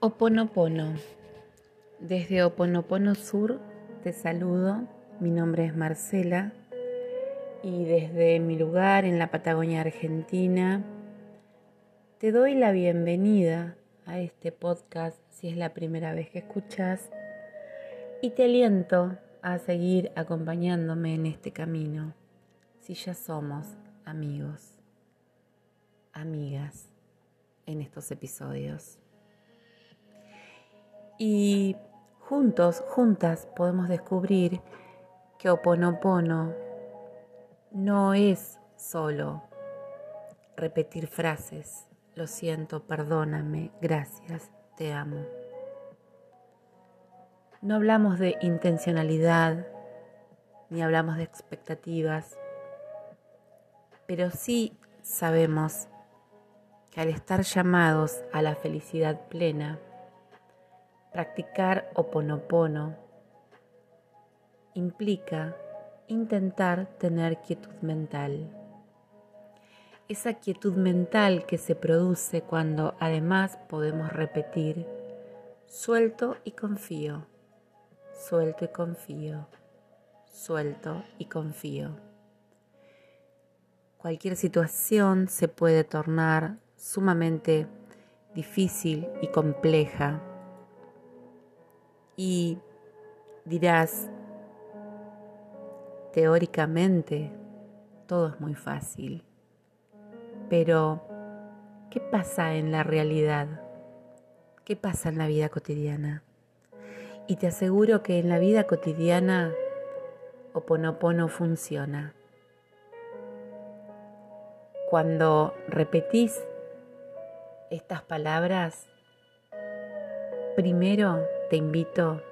Oponopono. Desde Oponopono Sur te saludo. Mi nombre es Marcela y desde mi lugar en la Patagonia Argentina te doy la bienvenida a este podcast si es la primera vez que escuchas y te aliento a seguir acompañándome en este camino si ya somos amigos, amigas en estos episodios. Y juntos, juntas podemos descubrir que Oponopono no es solo repetir frases, lo siento, perdóname, gracias, te amo. No hablamos de intencionalidad, ni hablamos de expectativas, pero sí sabemos que al estar llamados a la felicidad plena, Practicar oponopono implica intentar tener quietud mental. Esa quietud mental que se produce cuando además podemos repetir suelto y confío, suelto y confío, suelto y confío. Cualquier situación se puede tornar sumamente difícil y compleja y dirás, teóricamente, todo es muy fácil. Pero, ¿qué pasa en la realidad? ¿Qué pasa en la vida cotidiana? Y te aseguro que en la vida cotidiana Oponopono funciona. Cuando repetís estas palabras, primero te invito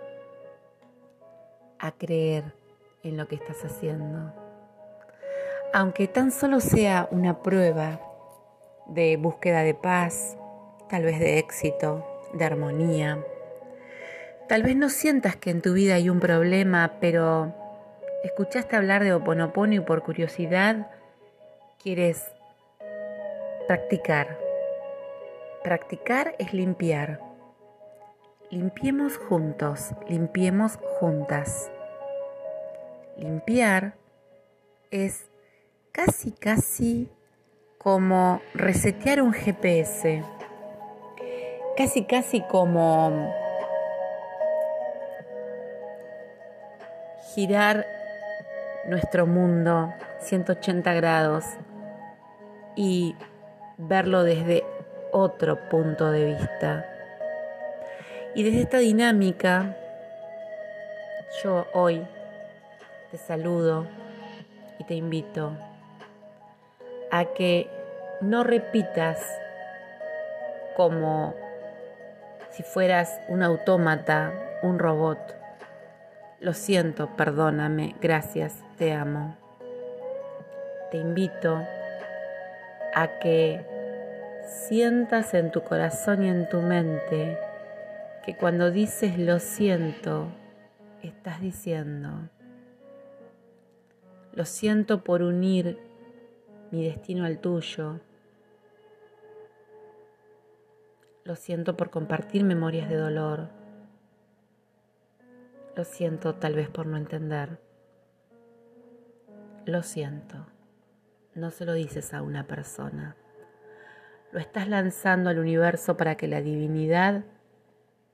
a creer en lo que estás haciendo. Aunque tan solo sea una prueba de búsqueda de paz, tal vez de éxito, de armonía. Tal vez no sientas que en tu vida hay un problema, pero escuchaste hablar de Oponopono y por curiosidad quieres practicar. Practicar es limpiar. Limpiemos juntos, limpiemos juntas. Limpiar es casi, casi como resetear un GPS. Casi, casi como girar nuestro mundo 180 grados y verlo desde otro punto de vista y desde esta dinámica, yo hoy te saludo y te invito a que no repitas como si fueras un autómata, un robot. Lo siento, perdóname, gracias, te amo. Te invito a que sientas en tu corazón y en tu mente que cuando dices lo siento, estás diciendo, lo siento por unir mi destino al tuyo, lo siento por compartir memorias de dolor, lo siento tal vez por no entender, lo siento, no se lo dices a una persona, lo estás lanzando al universo para que la divinidad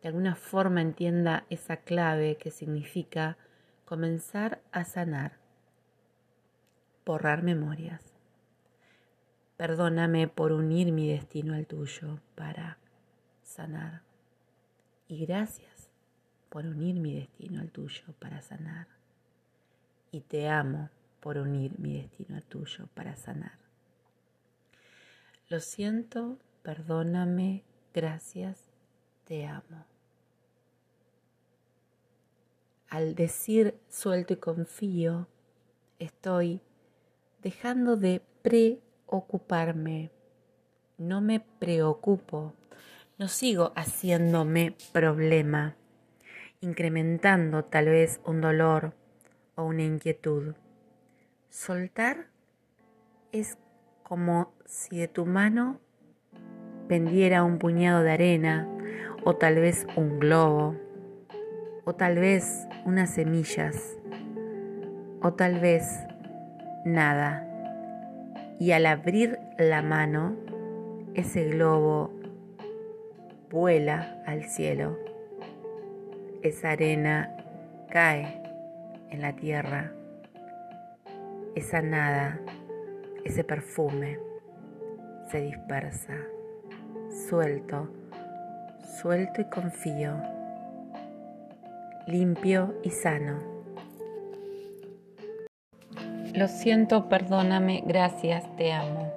de alguna forma entienda esa clave que significa comenzar a sanar, borrar memorias. Perdóname por unir mi destino al tuyo para sanar. Y gracias por unir mi destino al tuyo para sanar. Y te amo por unir mi destino al tuyo para sanar. Lo siento, perdóname, gracias, te amo al decir suelto y confío, estoy dejando de preocuparme. No me preocupo, no sigo haciéndome problema, incrementando tal vez un dolor o una inquietud. Soltar es como si de tu mano pendiera un puñado de arena o tal vez un globo, o tal vez unas semillas, o tal vez nada. Y al abrir la mano, ese globo vuela al cielo. Esa arena cae en la tierra. Esa nada, ese perfume se dispersa. Suelto, suelto y confío. Limpio y sano. Lo siento, perdóname, gracias, te amo.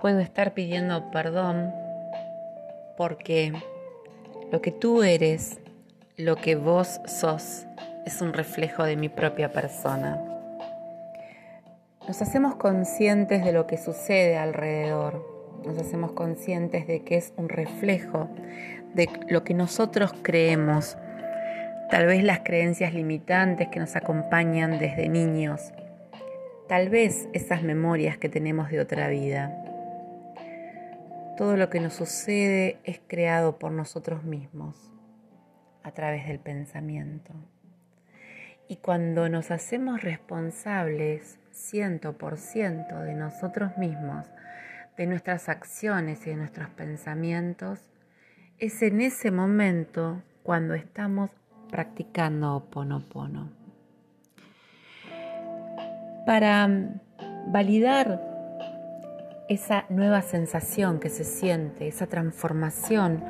Puedo estar pidiendo perdón porque lo que tú eres, lo que vos sos, es un reflejo de mi propia persona. Nos hacemos conscientes de lo que sucede alrededor, nos hacemos conscientes de que es un reflejo de lo que nosotros creemos tal vez las creencias limitantes que nos acompañan desde niños, tal vez esas memorias que tenemos de otra vida. Todo lo que nos sucede es creado por nosotros mismos a través del pensamiento. Y cuando nos hacemos responsables ciento por ciento de nosotros mismos, de nuestras acciones y de nuestros pensamientos, es en ese momento cuando estamos practicando Oponopono. Para mm, validar esa nueva sensación que se siente, esa transformación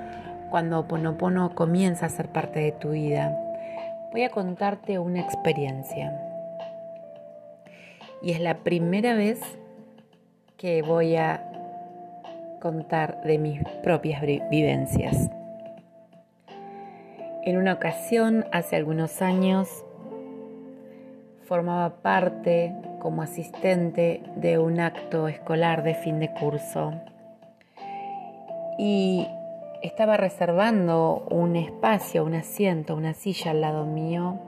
cuando Oponopono comienza a ser parte de tu vida, voy a contarte una experiencia. Y es la primera vez que voy a contar de mis propias vivencias. En una ocasión, hace algunos años, formaba parte como asistente de un acto escolar de fin de curso y estaba reservando un espacio, un asiento, una silla al lado mío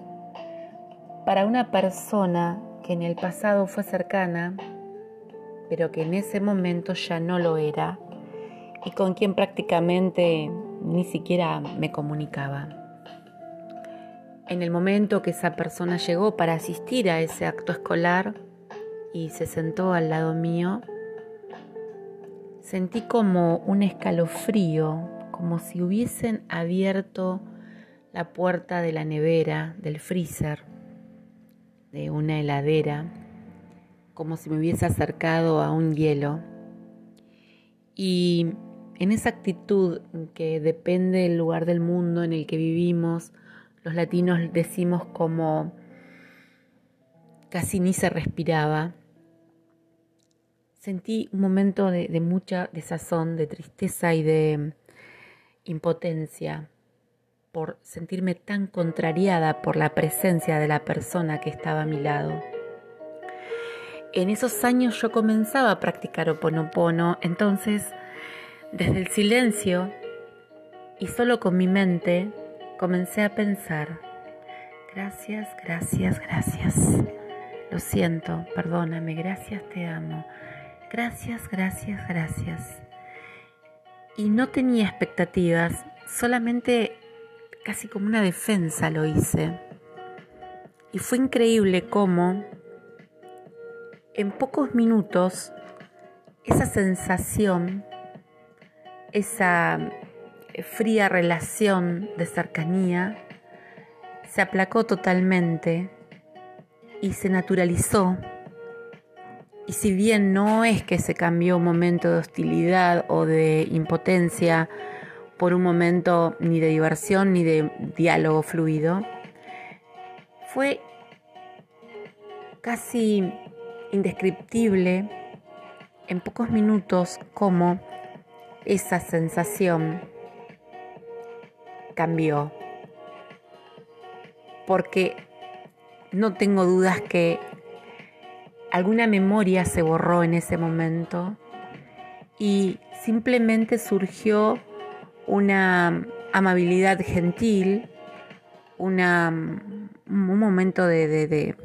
para una persona que en el pasado fue cercana, pero que en ese momento ya no lo era y con quien prácticamente ni siquiera me comunicaba. En el momento que esa persona llegó para asistir a ese acto escolar y se sentó al lado mío, sentí como un escalofrío, como si hubiesen abierto la puerta de la nevera, del freezer, de una heladera, como si me hubiese acercado a un hielo. Y en esa actitud que depende del lugar del mundo en el que vivimos, los latinos decimos como casi ni se respiraba. Sentí un momento de, mucha desazón, de tristeza y de impotencia por sentirme tan contrariada por la presencia de la persona que estaba a mi lado. En esos años yo comenzaba a practicar oponopono, entonces desde el silencio y solo con mi mente comencé a pensar, gracias, gracias, gracias. Lo siento, perdóname, gracias, te amo. Gracias, gracias, gracias. Y no tenía expectativas, solamente casi como una defensa lo hice. Y fue increíble cómo en pocos minutos esa sensación, esa fría relación de cercanía se aplacó totalmente y se naturalizó. Y si bien no es que se cambió un momento de hostilidad o de impotencia por un momento ni de diversión ni de diálogo fluido, fue casi indescriptible en pocos minutos cómo esa sensación cambió. Porque no tengo dudas que alguna memoria se borró en ese momento y simplemente surgió una amabilidad gentil, un momento de, de,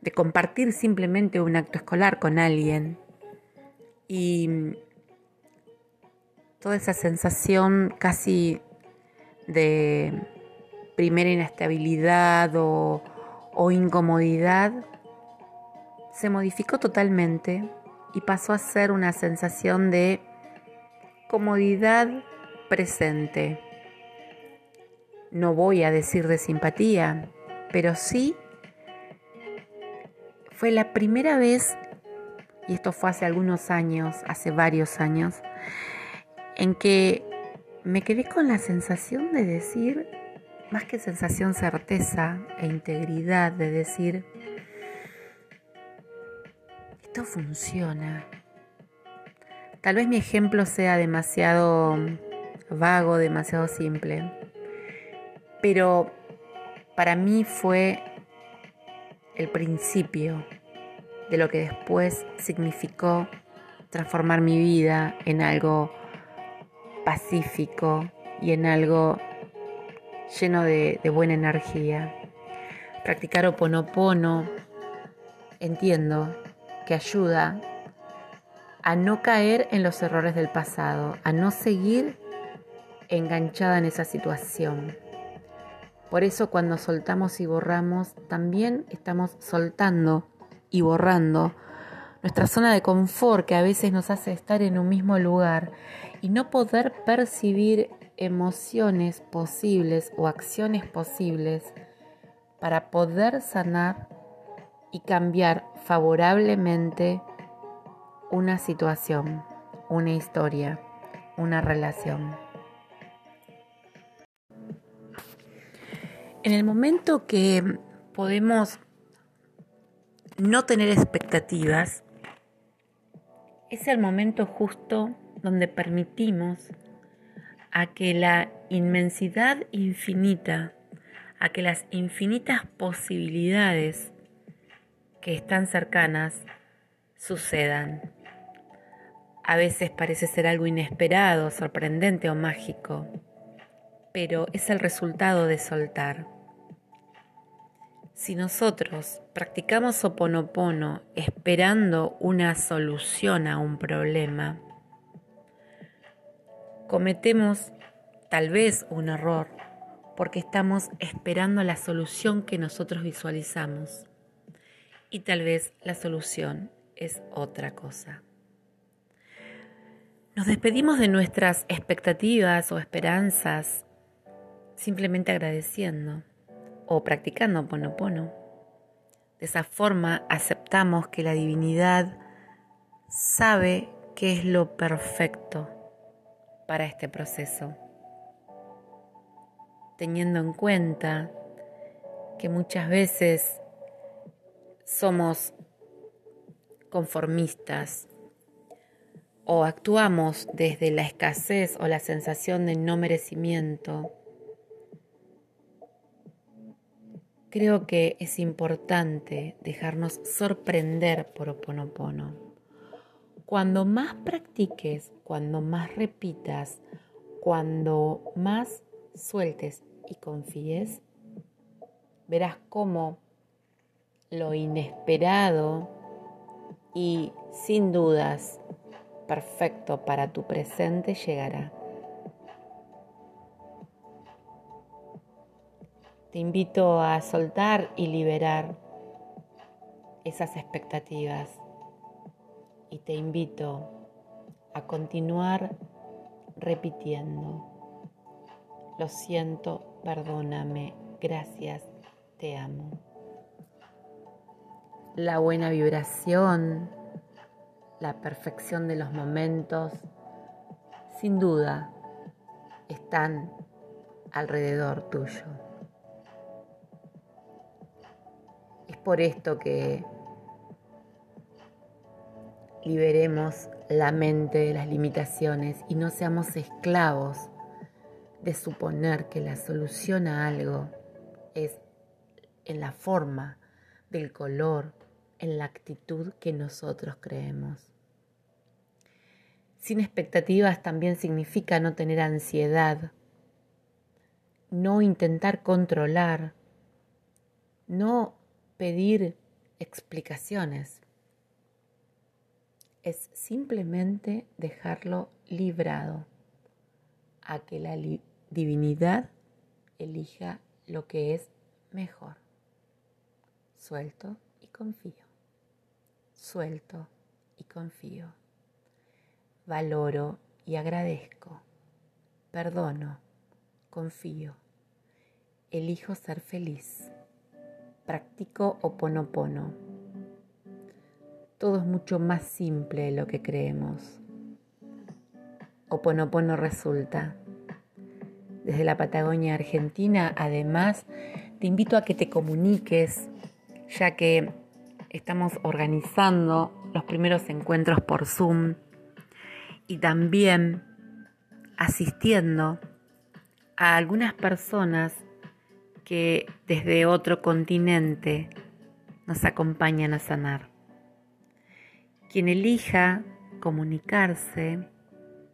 de, compartir simplemente un acto escolar con alguien. Y toda esa sensación casi de primera inestabilidad o, o incomodidad se modificó totalmente y pasó a ser una sensación de comodidad presente. No voy a decir de simpatía, pero sí fue la primera vez, y esto fue hace algunos años, hace varios años, en que me quedé con la sensación de decir, más que sensación certeza e integridad, de decir, esto funciona. Tal vez mi ejemplo sea demasiado vago, demasiado simple, pero para mí fue el principio de lo que después significó transformar mi vida en algo pacífico y en algo lleno de, buena energía. Practicar oponopono entiendo que ayuda a no caer en los errores del pasado, a no seguir enganchada en esa situación. Por eso cuando soltamos y borramos, también estamos soltando y borrando nuestra zona de confort que a veces nos hace estar en un mismo lugar y no poder percibir emociones posibles o acciones posibles para poder sanar y cambiar favorablemente una situación, una historia, una relación. En el momento que podemos no tener expectativas, es el momento justo donde permitimos a que la inmensidad infinita, a que las infinitas posibilidades que están cercanas sucedan. A veces parece ser algo inesperado, sorprendente o mágico, pero es el resultado de soltar. Si nosotros practicamos oponopono esperando una solución a un problema, cometemos tal vez un error porque estamos esperando la solución que nosotros visualizamos y tal vez la solución es otra cosa. Nos despedimos de nuestras expectativas o esperanzas simplemente agradeciendo o practicando ponopono. De esa forma aceptamos que la divinidad sabe qué es lo perfecto para este proceso, teniendo en cuenta que muchas veces somos conformistas o actuamos desde la escasez o la sensación de no merecimiento, creo que es importante dejarnos sorprender por Oponopono. Cuando más practiques, cuando más repitas, cuando más sueltes y confíes, verás cómo lo inesperado y sin dudas perfecto para tu presente llegará. Te invito a soltar y liberar esas expectativas y te invito a continuar repitiendo. Lo siento, perdóname, gracias, te amo. La buena vibración, la perfección de los momentos, sin duda, están alrededor tuyo. Es por esto que liberemos la mente de las limitaciones y no seamos esclavos de suponer que la solución a algo es en la forma, del color, en la actitud que nosotros creemos. Sin expectativas también significa no tener ansiedad, no intentar controlar, no pedir explicaciones es simplemente dejarlo librado, a que la divinidad elija lo que es mejor. Suelto y confío. Suelto y confío. Valoro y agradezco. Perdono, confío. Elijo ser feliz. Practico oponopono. Todo es mucho más simple de lo que creemos. Oponopono resulta. Desde la Patagonia Argentina, además, te invito a que te comuniques, ya que estamos organizando los primeros encuentros por Zoom y también asistiendo a algunas personas que desde otro continente nos acompañan a sanar. Quien elija comunicarse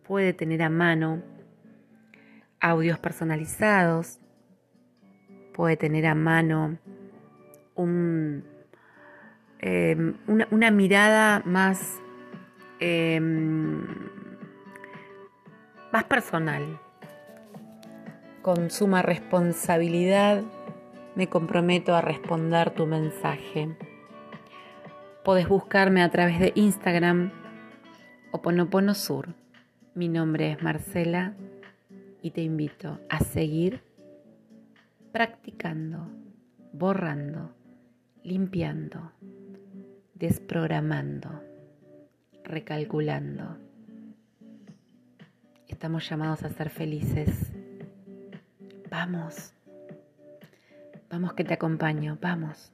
puede tener a mano audios personalizados, puede tener a mano em, una, mirada más, em, más personal. Con suma responsabilidad me comprometo a responder tu mensaje. Puedes buscarme a través de Instagram Oponopono Sur. Mi nombre es Marcela y te invito a seguir practicando, borrando, limpiando, desprogramando, recalculando. Estamos llamados a ser felices. Vamos, vamos que te acompaño, vamos.